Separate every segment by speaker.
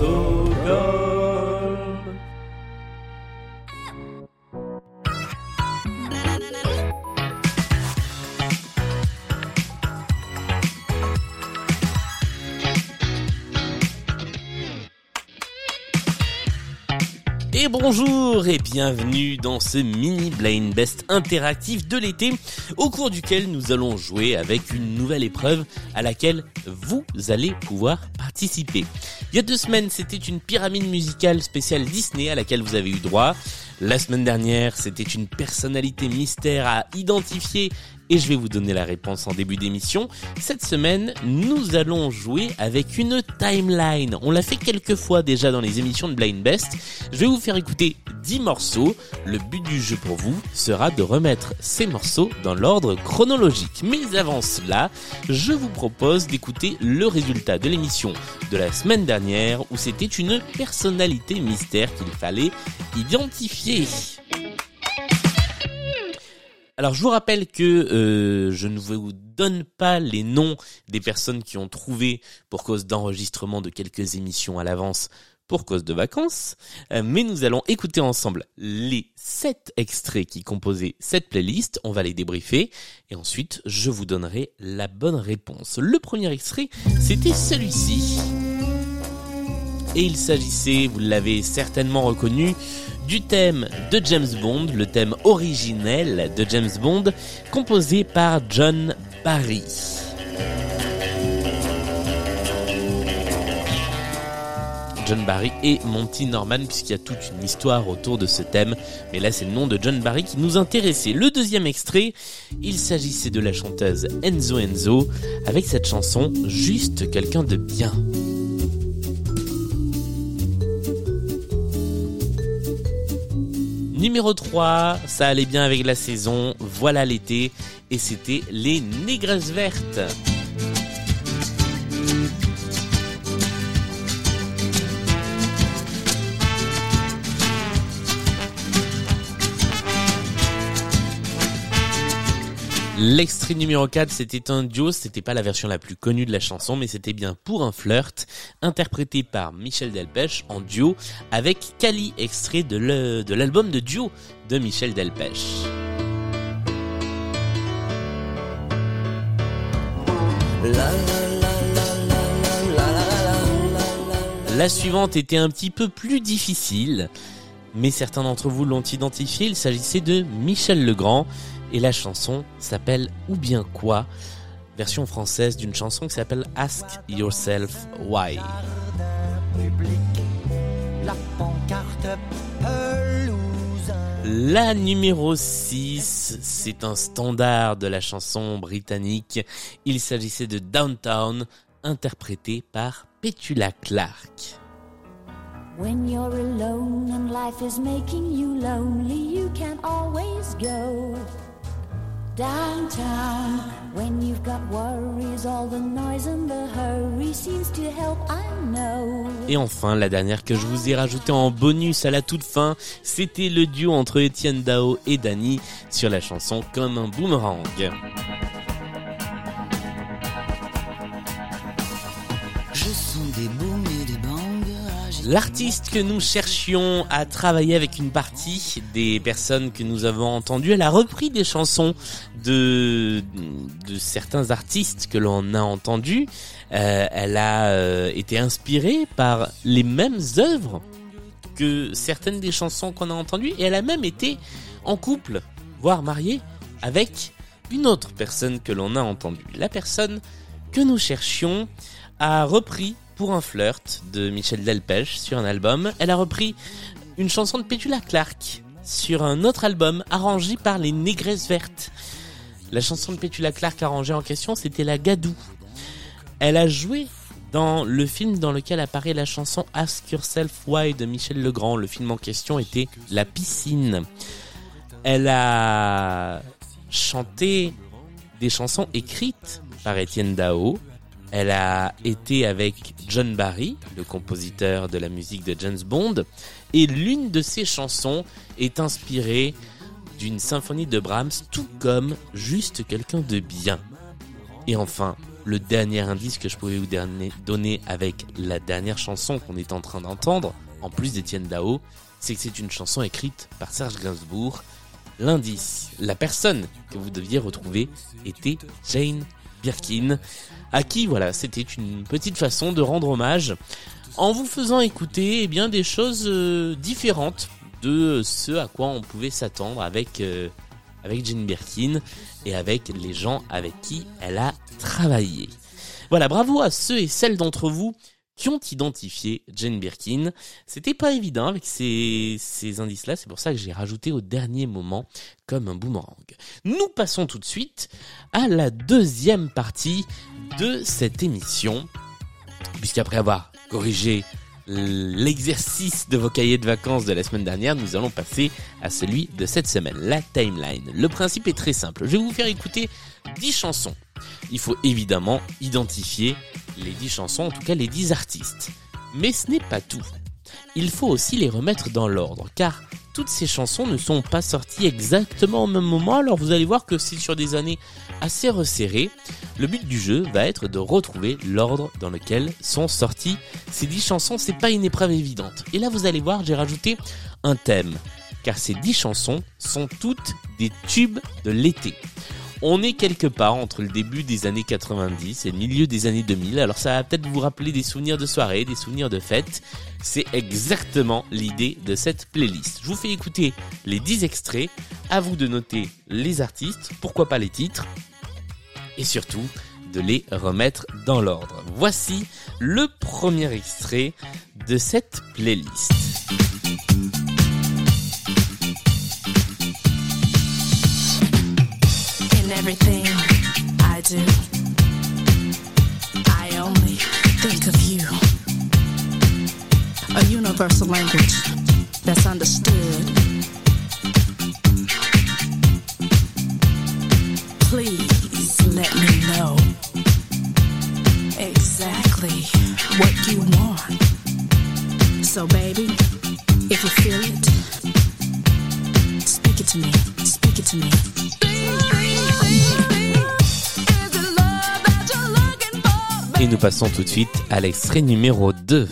Speaker 1: Lugano. Bonjour et bienvenue dans ce mini Blind Best interactif de l'été au cours duquel nous allons jouer avec une nouvelle épreuve à laquelle vous allez pouvoir participer. Il y a deux semaines c'était une pyramide musicale spéciale Disney à laquelle vous avez eu droit. La semaine dernière c'était une personnalité mystère à identifier et je vais vous donner la réponse en début d'émission. Cette semaine, nous allons jouer avec une timeline. On l'a fait quelques fois déjà dans les émissions de Blind Best. Je vais vous faire écouter 10 morceaux. Le but du jeu pour vous sera de remettre ces morceaux dans l'ordre chronologique. Mais avant cela, je vous propose d'écouter le résultat de l'émission de la semaine dernière où c'était une personnalité mystère qu'il fallait identifier. Alors je vous rappelle que euh, je ne vous donne pas les noms des personnes qui ont trouvé pour cause d'enregistrement de quelques émissions à l'avance pour cause de vacances, euh, mais nous allons écouter ensemble les sept extraits qui composaient cette playlist, on va les débriefer et ensuite je vous donnerai la bonne réponse. Le premier extrait, c'était celui-ci. Et il s'agissait, vous l'avez certainement reconnu, du thème de James Bond, le thème originel de James Bond, composé par John Barry. John Barry et Monty Norman puisqu'il y a toute une histoire autour de ce thème. Mais là c'est le nom de John Barry qui nous intéressait. Le deuxième extrait, il s'agissait de la chanteuse Enzo Enzo avec cette chanson Juste quelqu'un de bien. Numéro 3, ça allait bien avec la saison, voilà l'été, et c'était les négresses vertes. L'extrait numéro 4, c'était un duo, c'était pas la version la plus connue de la chanson, mais c'était bien Pour un flirt, interprété par Michel Delpech en duo avec Kali, extrait de l'album de, de duo de Michel Delpech. La suivante était un petit peu plus difficile, mais certains d'entre vous l'ont identifié, il s'agissait de Michel Legrand, et la chanson s'appelle Ou bien quoi Version française d'une chanson qui s'appelle Ask Yourself Why. La numéro 6, c'est un standard de la chanson britannique. Il s'agissait de Downtown, interprété par Petula Clark. When you're alone and life is making you lonely, you can always go. Downtown, when you've got worries, all the noise and the hurry seems to help, I know. Et enfin, la dernière que je vous ai rajoutée en bonus à la toute fin, c'était le duo entre Étienne Dao et Dany sur la chanson Comme un boomerang. Je sens des booms et des bangs. L'artiste que nous à travailler avec une partie des personnes que nous avons entendues, elle a repris des chansons de, de certains artistes que l'on a entendus. Euh, elle a euh, été inspirée par les mêmes œuvres que certaines des chansons qu'on a entendues et elle a même été en couple, voire mariée, avec une autre personne que l'on a entendue. La personne que nous cherchions a repris pour un flirt de Michel Delpech sur un album. Elle a repris une chanson de Petula Clark sur un autre album arrangé par les Négresses Vertes. La chanson de Petula Clark arrangée en question, c'était La Gadou. Elle a joué dans le film dans lequel apparaît la chanson Ask Yourself Why de Michel Legrand. Le film en question était La piscine. Elle a chanté des chansons écrites par Étienne Dao, elle a été avec John Barry, le compositeur de la musique de James Bond, et l'une de ses chansons est inspirée d'une symphonie de Brahms, tout comme Juste quelqu'un de bien. Et enfin, Le dernier indice que je pouvais vous donner avec la dernière chanson qu'on est en train d'entendre, en plus d'Étienne Dao, c'est que c'est une chanson écrite par Serge Gainsbourg. L'indice, la personne que vous deviez retrouver était Jane Birkin, à qui voilà, c'était une petite façon de rendre hommage en vous faisant écouter eh bien des choses euh, différentes de ce à quoi on pouvait s'attendre avec euh, avec Jane Birkin et avec les gens avec qui elle a travaillé. Voilà, bravo à ceux et celles d'entre vous qui ont identifié Jane Birkin. C'était pas évident avec ces, ces indices-là, c'est pour ça que j'ai rajouté au dernier moment comme un boomerang. Nous passons tout de suite à la deuxième partie de cette émission, puisqu'après avoir corrigé l'exercice de vos cahiers de vacances de la semaine dernière, nous allons passer à celui de cette semaine, la timeline. Le principe est très simple. Je vais vous faire écouter 10 chansons. Il faut évidemment identifier les 10 chansons, en tout cas les 10 artistes. Mais ce n'est pas tout. Il faut aussi les remettre dans l'ordre, car toutes ces chansons ne sont pas sorties exactement au même moment, alors vous allez voir que c'est sur des années assez resserrées. Le but du jeu va être de retrouver l'ordre dans lequel sont sorties ces 10 chansons, c'est pas une épreuve évidente. Et là vous allez voir, j'ai rajouté un thème, car ces 10 chansons sont toutes des tubes de l'été. On est quelque part entre le début des années 90 et le milieu des années 2000. Alors ça va peut-être vous rappeler des souvenirs de soirée, des souvenirs de fête. C'est exactement l'idée de cette playlist. Je vous fais écouter les 10 extraits. À vous de noter les artistes, pourquoi pas les titres. Et surtout, de les remettre dans l'ordre. Voici le premier extrait de cette playlist. Everything I do. I only think of you. A universal language that's understood. Please let me know exactly what you want. So, baby, if you feel it, speak it to me. Speak it to me. Et nous passons tout de suite à l'extrait numéro 2.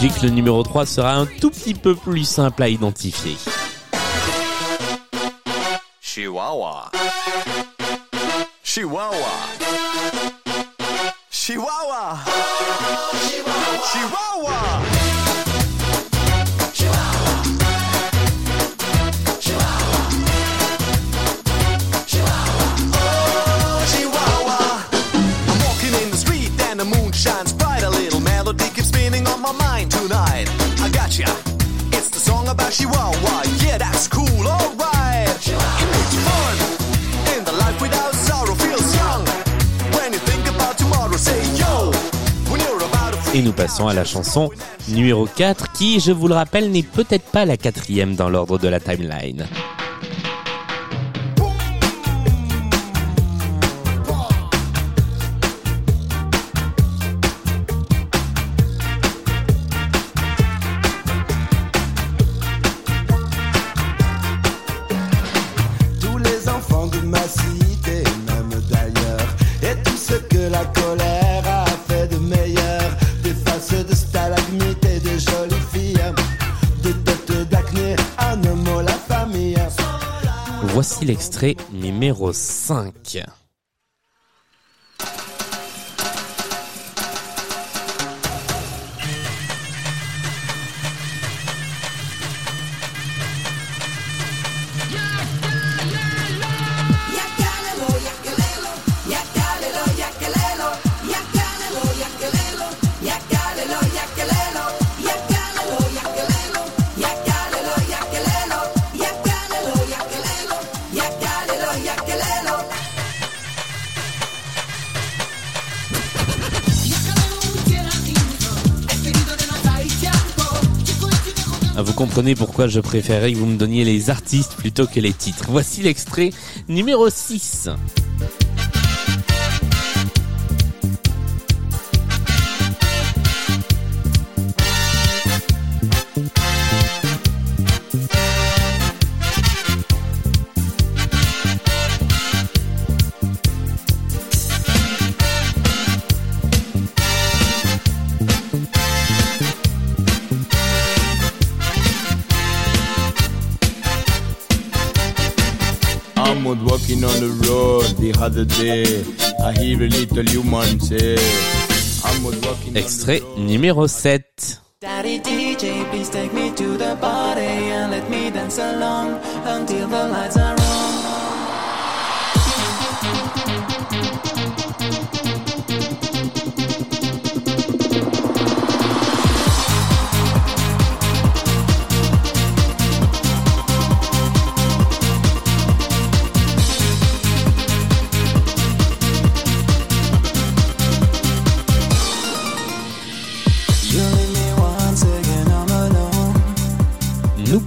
Speaker 1: Logique, le numéro 3 sera un tout petit peu plus simple à identifier. Chihuahua. Chihuahua. Chihuahua. Chihuahua. Chihuahua. Et nous passons à la chanson numéro 4 qui, je vous le rappelle, n'est peut-être pas la quatrième dans l'ordre de la timeline. L'extrait numéro 5. Pourquoi je préférais que vous me donniez les artistes plutôt que les titres. Voici l'extrait numéro 6. Walking on the road the other day. I hear a little human say, Extrait numéro 7. Daddy DJ, please take me to the party and let me dance along until the lights are on.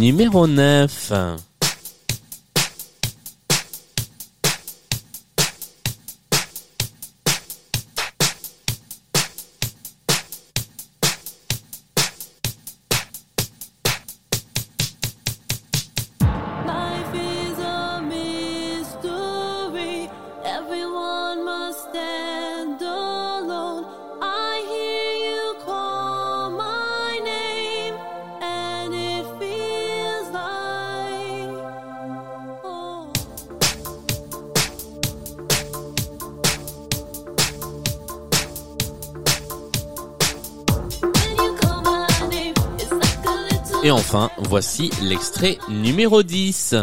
Speaker 1: numéro 9. Et enfin, voici l'extrait numéro 10.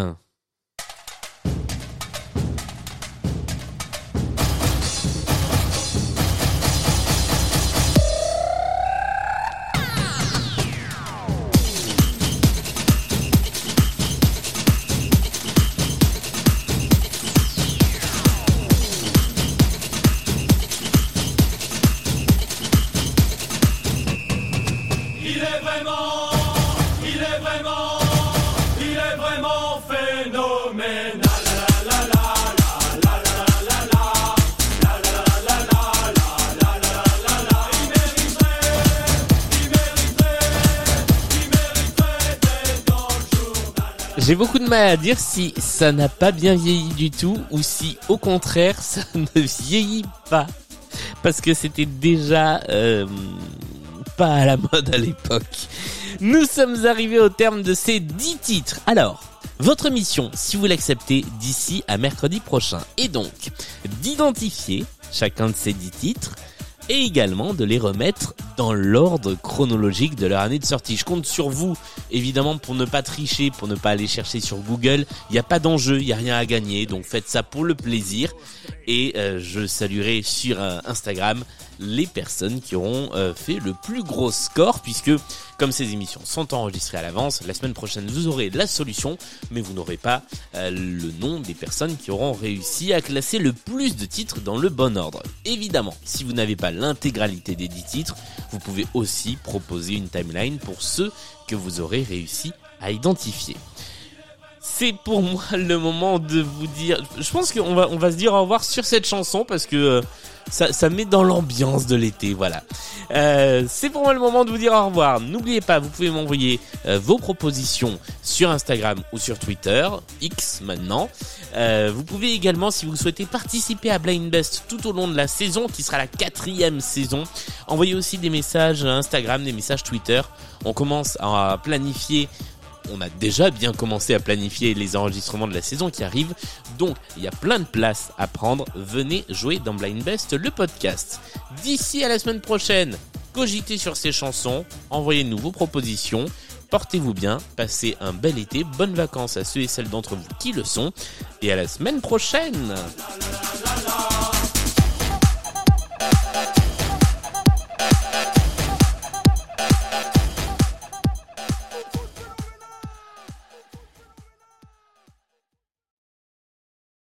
Speaker 1: J'ai beaucoup de mal à dire si ça n'a pas bien vieilli du tout ou si au contraire ça ne vieillit pas. Parce que c'était déjà euh, pas à la mode à l'époque. Nous sommes arrivés au terme de ces 10 titres. Alors, votre mission, si vous l'acceptez, d'ici à mercredi prochain, est donc d'identifier chacun de ces 10 titres, et également de les remettre dans l'ordre chronologique de leur année de sortie. Je compte sur vous, évidemment, pour ne pas tricher, pour ne pas aller chercher sur Google. Il n'y a pas d'enjeu, il n'y a rien à gagner, donc faites ça pour le plaisir. Et euh, je saluerai sur euh, Instagram les personnes qui auront euh, fait le plus gros score, puisque comme ces émissions sont enregistrées à l'avance, la semaine prochaine vous aurez la solution, mais vous n'aurez pas le nom des personnes qui auront réussi à classer le plus de titres dans le bon ordre. Évidemment, si vous n'avez pas l'intégralité des 10 titres, vous pouvez aussi proposer une timeline pour ceux que vous aurez réussi à identifier. C'est pour moi le moment de vous dire. Je pense qu'on va on va se dire au revoir sur cette chanson parce que euh, ça, ça met dans l'ambiance de l'été, voilà. Euh, c'est pour moi le moment de vous dire au revoir. N'oubliez pas, vous pouvez m'envoyer euh, vos propositions sur Instagram ou sur Twitter, X maintenant. Vous pouvez également, si vous souhaitez participer à Blind Best tout au long de la saison, qui sera la quatrième saison, envoyer aussi des messages Instagram, des messages Twitter. On commence à planifier on a déjà bien commencé à planifier les enregistrements de la saison qui arrive. Donc, il y a plein de places à prendre. Venez jouer dans Blind Best, le podcast. D'ici à la semaine prochaine, cogitez sur ces chansons, envoyez-nous vos propositions. Portez-vous bien, passez un bel été, bonnes vacances à ceux et celles d'entre vous qui le sont, et à la semaine prochaine